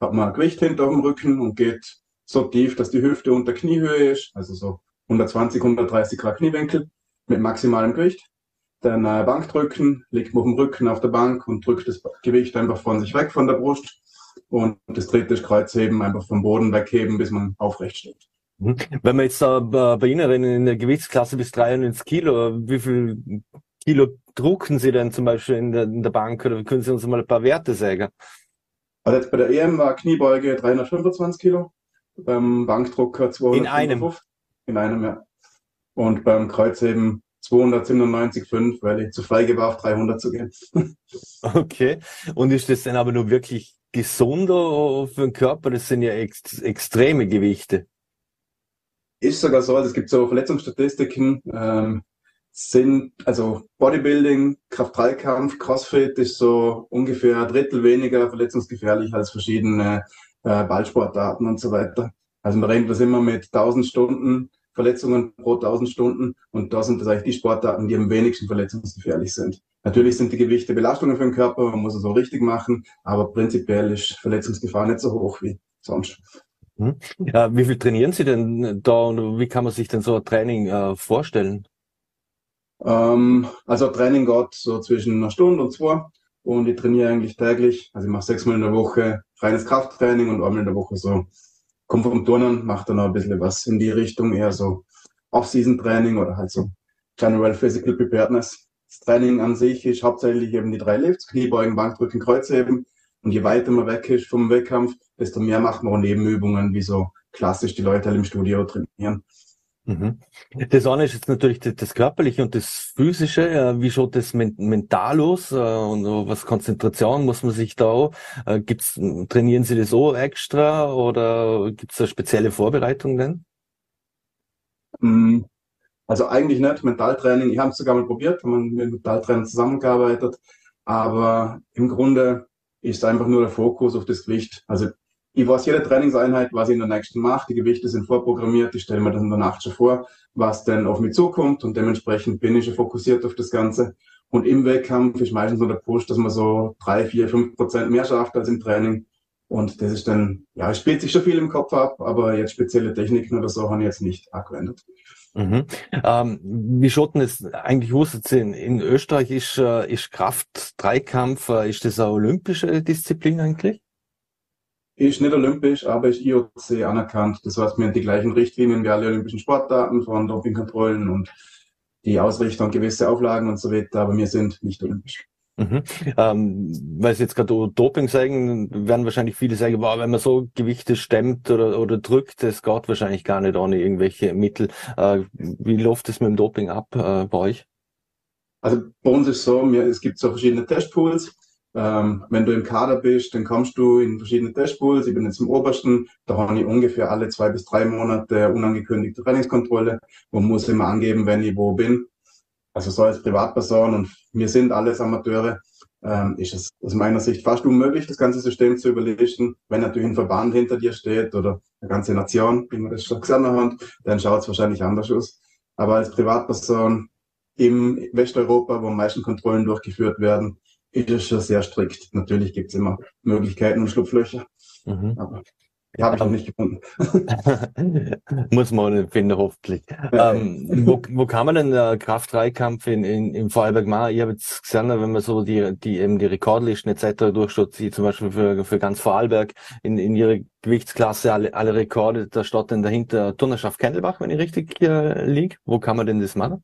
hat man ein Gewicht hinter dem Rücken und geht so tief, dass die Hüfte unter Kniehöhe ist, also so 120, 130 Grad Kniewinkel mit maximalem Gewicht. Dann äh, Bankdrücken, liegt man auf dem Rücken auf der Bank und drückt das Gewicht einfach von sich weg von der Brust und das dritte ist Kreuzheben, einfach vom Boden wegheben, bis man aufrecht steht. Mhm. Wenn man jetzt äh, bei Ihnen in der Gewichtsklasse bis 93 Kilo, wie viel Kilo drucken Sie denn zum Beispiel in der, in der Bank oder können Sie uns mal ein paar Werte sagen? Also jetzt bei der EM war Kniebeuge 325 Kilo, beim Bankdrucker 200. In einem? In einem, ja. Und beim Kreuzheben 297,5, weil ich zu feige war, auf 300 zu gehen. okay. Und ist das denn aber nur wirklich gesunder für den Körper? Das sind ja ex extreme Gewichte. Ist sogar so, also es gibt so Verletzungsstatistiken, ähm, sind, also Bodybuilding, Kraft-3-Kampf, Crossfit ist so ungefähr ein Drittel weniger verletzungsgefährlich als verschiedene äh, Ballsportarten und so weiter. Also man rennt das immer mit 1000 Stunden Verletzungen pro 1000 Stunden und da sind das eigentlich die Sportarten, die am wenigsten verletzungsgefährlich sind. Natürlich sind die Gewichte Belastungen für den Körper, man muss es auch richtig machen, aber prinzipiell ist Verletzungsgefahr nicht so hoch wie sonst. Hm. Ja, wie viel trainieren Sie denn da und wie kann man sich denn so ein Training äh, vorstellen? Ähm, also Training geht so zwischen einer Stunde und zwei und ich trainiere eigentlich täglich. Also ich mache sechsmal in der Woche reines Krafttraining und einmal in der Woche so komme vom Turnen, mache dann noch ein bisschen was in die Richtung, eher so Off-Season-Training oder halt so General Physical Preparedness. Das Training an sich ist hauptsächlich eben die drei Lifts, Kniebeugen, Bankdrücken, Kreuzheben. Und je weiter man weg ist vom Wettkampf, desto mehr macht man auch Nebenübungen, wie so klassisch die Leute halt im Studio trainieren. Mhm. Das eine ist jetzt natürlich das Körperliche und das Physische. Äh, wie schaut das mental aus? Äh, und was Konzentration muss man sich da auch? Äh, gibt's, trainieren Sie das auch extra oder gibt es da spezielle Vorbereitungen denn? Mm, also eigentlich nicht. Mentaltraining, ich habe es sogar mal probiert, haben mit Mentaltrainern zusammengearbeitet. Aber im Grunde ist einfach nur der Fokus auf das Gewicht. Also ich weiß jede Trainingseinheit, was ich in der nächsten mache. Die Gewichte sind vorprogrammiert. Ich stelle mir das in der Nacht schon vor, was denn auf mich zukommt und dementsprechend bin ich schon fokussiert auf das Ganze. Und im Wettkampf ist meistens so der Push, dass man so drei, vier, fünf Prozent mehr schafft als im Training. Und das ist dann, ja, es spielt sich schon viel im Kopf ab, aber jetzt spezielle Techniken oder so habe ich jetzt nicht angewendet. Mhm. Ähm, wie schaut denn es eigentlich aus? In, in Österreich ist, äh, ist Kraft-Dreikampf, äh, ist das eine olympische Disziplin eigentlich? Ist nicht olympisch, aber ist IOC anerkannt. Das heißt, wir haben die gleichen Richtlinien wie alle olympischen Sportarten von Dopingkontrollen und die Ausrichtung, gewisse Auflagen und so weiter, aber wir sind nicht olympisch. Mhm. Ähm, weil Sie jetzt gerade Doping sagen, werden wahrscheinlich viele sagen, wow, wenn man so Gewichte stemmt oder, oder drückt, das geht wahrscheinlich gar nicht ohne irgendwelche Mittel. Äh, wie läuft es mit dem Doping ab äh, bei euch? Also bei uns ist so, wir, es gibt so verschiedene Testpools. Ähm, wenn du im Kader bist, dann kommst du in verschiedene Testpools. Ich bin jetzt im obersten, da habe ich ungefähr alle zwei bis drei Monate unangekündigte Trainingskontrolle und muss immer angeben, wenn ich wo bin. Also so als Privatperson und wir sind alles Amateure, ähm, ist es aus meiner Sicht fast unmöglich, das ganze System zu überlisten. Wenn natürlich ein Verband hinter dir steht oder eine ganze Nation, wie man das schon gesagt hat, dann schaut es wahrscheinlich anders aus. Aber als Privatperson im Westeuropa, wo am meisten Kontrollen durchgeführt werden, ist schon sehr strikt. Natürlich gibt es immer Möglichkeiten und Schlupflöcher. Mhm. Aber die habe ich noch nicht gefunden. Muss man finden, hoffentlich. ähm, wo, wo kann man denn äh, Kraft-3-Kampf in, in, im Vorarlberg machen? Ich habe jetzt gesehen, wenn man so die, die, eben die Rekordlisten etc. durchschaut, sie zum Beispiel für, für ganz Vorarlberg in, in ihrer Gewichtsklasse alle, alle Rekorde, da steht dann dahinter Turnerschaft Kendelbach, wenn ich richtig äh, liege. Wo kann man denn das machen?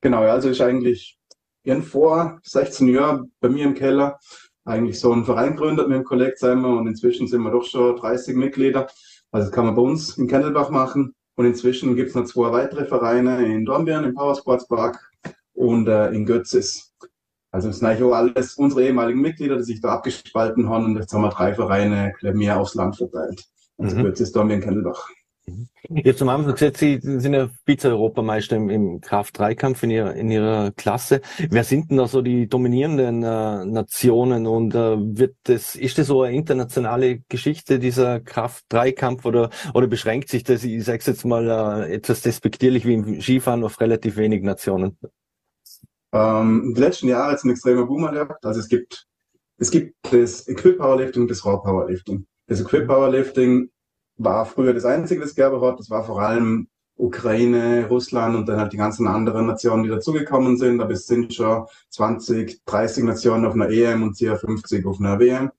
Genau, also ist eigentlich ihren vor 16 Jahren bei mir im Keller eigentlich so einen Verein gegründet mit dem Kollegen zusammen und inzwischen sind wir doch schon 30 Mitglieder. Also das kann man bei uns in Kendelbach machen und inzwischen gibt es noch zwei weitere Vereine in Dornbirn, im Powersports und äh, in Götzis. Also es sind eigentlich auch alles unsere ehemaligen Mitglieder, die sich da abgespalten haben und jetzt haben wir drei Vereine mehr aufs Land verteilt. Also mhm. Götzis, Dornbirn, Kendelbach. Jetzt am Anfang gesagt, Sie sind ja Vize-Europameister im, im Kraft-3-Kampf in ihrer, in ihrer Klasse. Wer sind denn da so die dominierenden äh, Nationen und äh, wird das, ist das so eine internationale Geschichte, dieser Kraft-3-Kampf oder, oder beschränkt sich das, ich sage jetzt mal äh, etwas despektierlich wie im Skifahren, auf relativ wenig Nationen? Ähm, die letzten Jahre hat es einen extremen Boom erlebt. Also es gibt, es gibt das Equip Powerlifting und das Raw Powerlifting. Das Equip Powerlifting war früher das Einzige, das Gerber hat. Das war vor allem Ukraine, Russland und dann halt die ganzen anderen Nationen, die dazugekommen sind. Aber es sind schon 20, 30 Nationen auf einer EM und ca. 50 auf einer WM.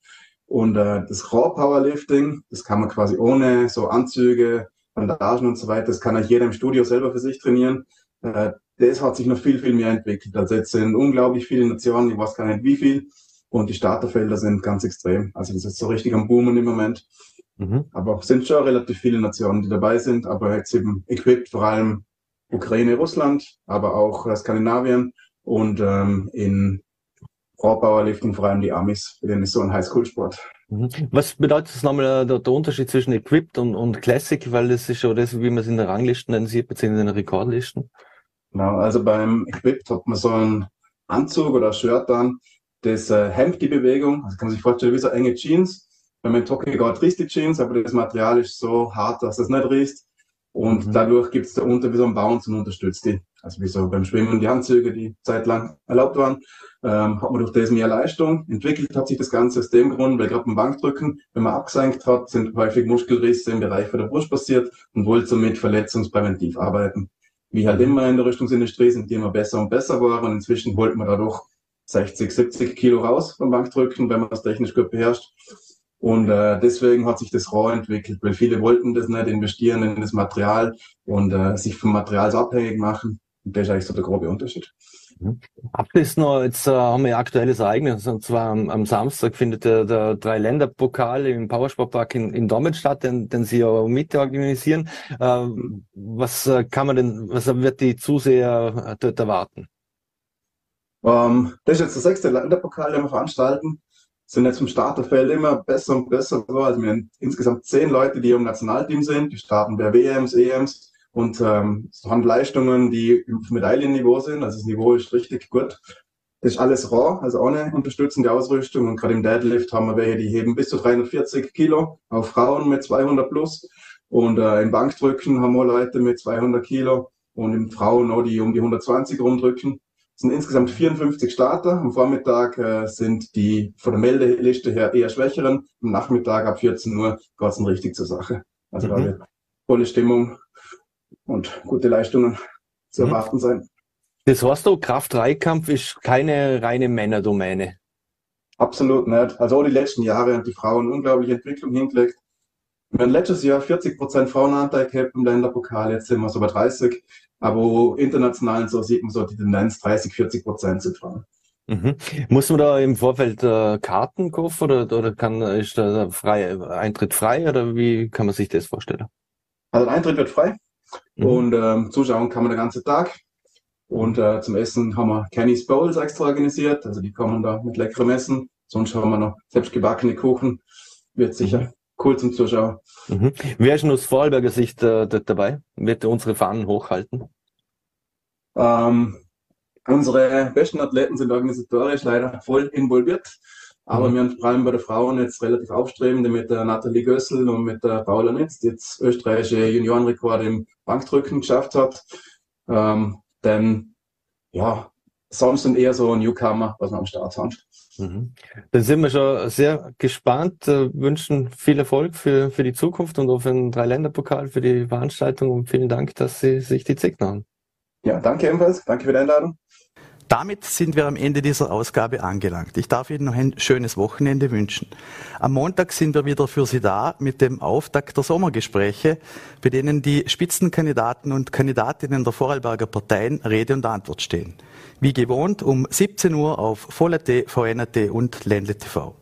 Und äh, das Raw Powerlifting, das kann man quasi ohne so Anzüge, Bandagen und so weiter, das kann auch jeder im Studio selber für sich trainieren. Äh, das hat sich noch viel, viel mehr entwickelt. Also jetzt sind unglaublich viele Nationen, ich weiß gar nicht wie viel. Und die Starterfelder sind ganz extrem. Also das ist so richtig am Boomen im Moment. Mhm. Aber es sind schon relativ viele Nationen, die dabei sind, aber jetzt eben equipped vor allem Ukraine, Russland, aber auch äh, Skandinavien und ähm, in Powerlifting vor allem die Amis, für den ist so ein Highschool-Sport. Mhm. Was bedeutet das nochmal äh, der, der, Unterschied zwischen Equipped und, und Classic, weil das ist schon das, wie man es in den Ranglisten dann sieht, beziehungsweise in den Rekordlisten? Genau, also beim Equipped hat man so einen Anzug oder Shirt an, das äh, hemmt die Bewegung, also kann man sich vorstellen wie so enge Jeans wenn man Tocke geht, riecht die Jeans, aber das Material ist so hart, dass es nicht riecht. Und mhm. dadurch gibt es da unten wie so einen Bounce und unterstützt die. Also wie so beim Schwimmen die Anzüge, die zeitlang erlaubt waren, ähm, hat man durch das mehr Leistung. Entwickelt hat sich das Ganze aus dem Grund, weil gerade beim Bankdrücken, wenn man abgesenkt hat, sind häufig Muskelrisse im Bereich von der Brust passiert und wollte somit verletzungspräventiv arbeiten. Wie halt immer in der Rüstungsindustrie sind die immer besser und besser geworden und inzwischen holt man dadurch 60, 70 Kilo raus beim Bankdrücken, wenn man das technisch gut beherrscht. Und äh, deswegen hat sich das RAW entwickelt, weil viele wollten das nicht investieren in das Material und äh, sich vom Material so abhängig machen. Und das ist eigentlich so der grobe Unterschied. Mhm. Abschließend noch, jetzt äh, haben wir ein aktuelles Ereignis, und zwar am, am Samstag findet der, der Dreiländerpokal im Powersportpark in, in Dortmund statt, den, den Sie auch mit organisieren. Äh, was kann man denn, was wird die Zuseher äh, dort erwarten? Um, ähm, das ist jetzt der sechste Länderpokal, den wir veranstalten sind jetzt im Starterfeld immer besser und besser. Also wir haben insgesamt zehn Leute, die im Nationalteam sind. Die starten bei WMs, EMs und ähm, haben Leistungen, die auf Medaillenniveau sind. Also das Niveau ist richtig gut. Das ist alles raw, also ohne unterstützende Ausrüstung. Und gerade im Deadlift haben wir welche, die heben bis zu 340 Kilo, auch Frauen mit 200 plus. Und äh, im Bankdrücken haben wir Leute mit 200 Kilo und im Frauen noch die um die 120 rumdrücken. Es sind insgesamt 54 Starter. Am Vormittag äh, sind die von der Meldeliste her eher schwächeren. Am Nachmittag ab 14 Uhr geht es richtig zur Sache. Also mhm. da wird volle Stimmung. und gute Leistungen zu Mhm. erwarten sein. Das heißt auch, Kraft-Dreikampf ist keine reine Männerdomäne. Absolut nicht. Also auch die letzten Jahre haben die Frauen unglaubliche Entwicklung hingelegt. Wir haben letztes Jahr 40% Frauenanteil gehabt im Länderpokal, jetzt sind wir so bei 30. Aber international so sieht man so die Tendenz 30, 40% sind Frauen. Mhm. Muss man da im Vorfeld äh, Karten kaufen oder, oder kann, ist da frei, Eintritt frei oder wie kann man sich das vorstellen? Also der Eintritt wird frei Mhm. und ähm, zuschauen kann man den ganzen Tag. Und äh, zum Essen haben wir Kenny's Bowls extra organisiert, also die kommen da mit leckerem Essen. Sonst haben wir noch selbstgebackene Kuchen. Wird sicher cool zum Zuschauen. Mhm. Wer ist denn aus Vorarlberger Sicht äh, dabei? Wird unsere Fahnen hochhalten? Ähm, unsere besten Athleten sind organisatorisch leider voll involviert. Aber Mhm. wir haben vor allem bei den Frauen jetzt relativ aufstrebende mit der Nathalie Gössel und mit der Paula Nitz, die jetzt österreichische Juniorenrekord im Bankdrücken geschafft hat. Ähm, denn ja, sonst sind eher so Newcomer, was wir am Start haben. Mhm. Dann sind wir schon sehr gespannt, äh, wünschen viel Erfolg für, für die Zukunft und auch für den Dreiländerpokal, für die Veranstaltung und vielen Dank, dass Sie sich die Zeit nahmen. Ja, danke ebenfalls. Danke für die Einladung. Damit sind wir am Ende dieser Ausgabe angelangt. Ich darf Ihnen noch ein schönes Wochenende wünschen. Am Montag sind wir wieder für Sie da mit dem Auftakt der Sommergespräche, bei denen die Spitzenkandidaten und Kandidatinnen der Vorarlberger Parteien Rede und Antwort stehen. Wie gewohnt um 17 Uhr auf Voll.at, VNAT und Ländle TV.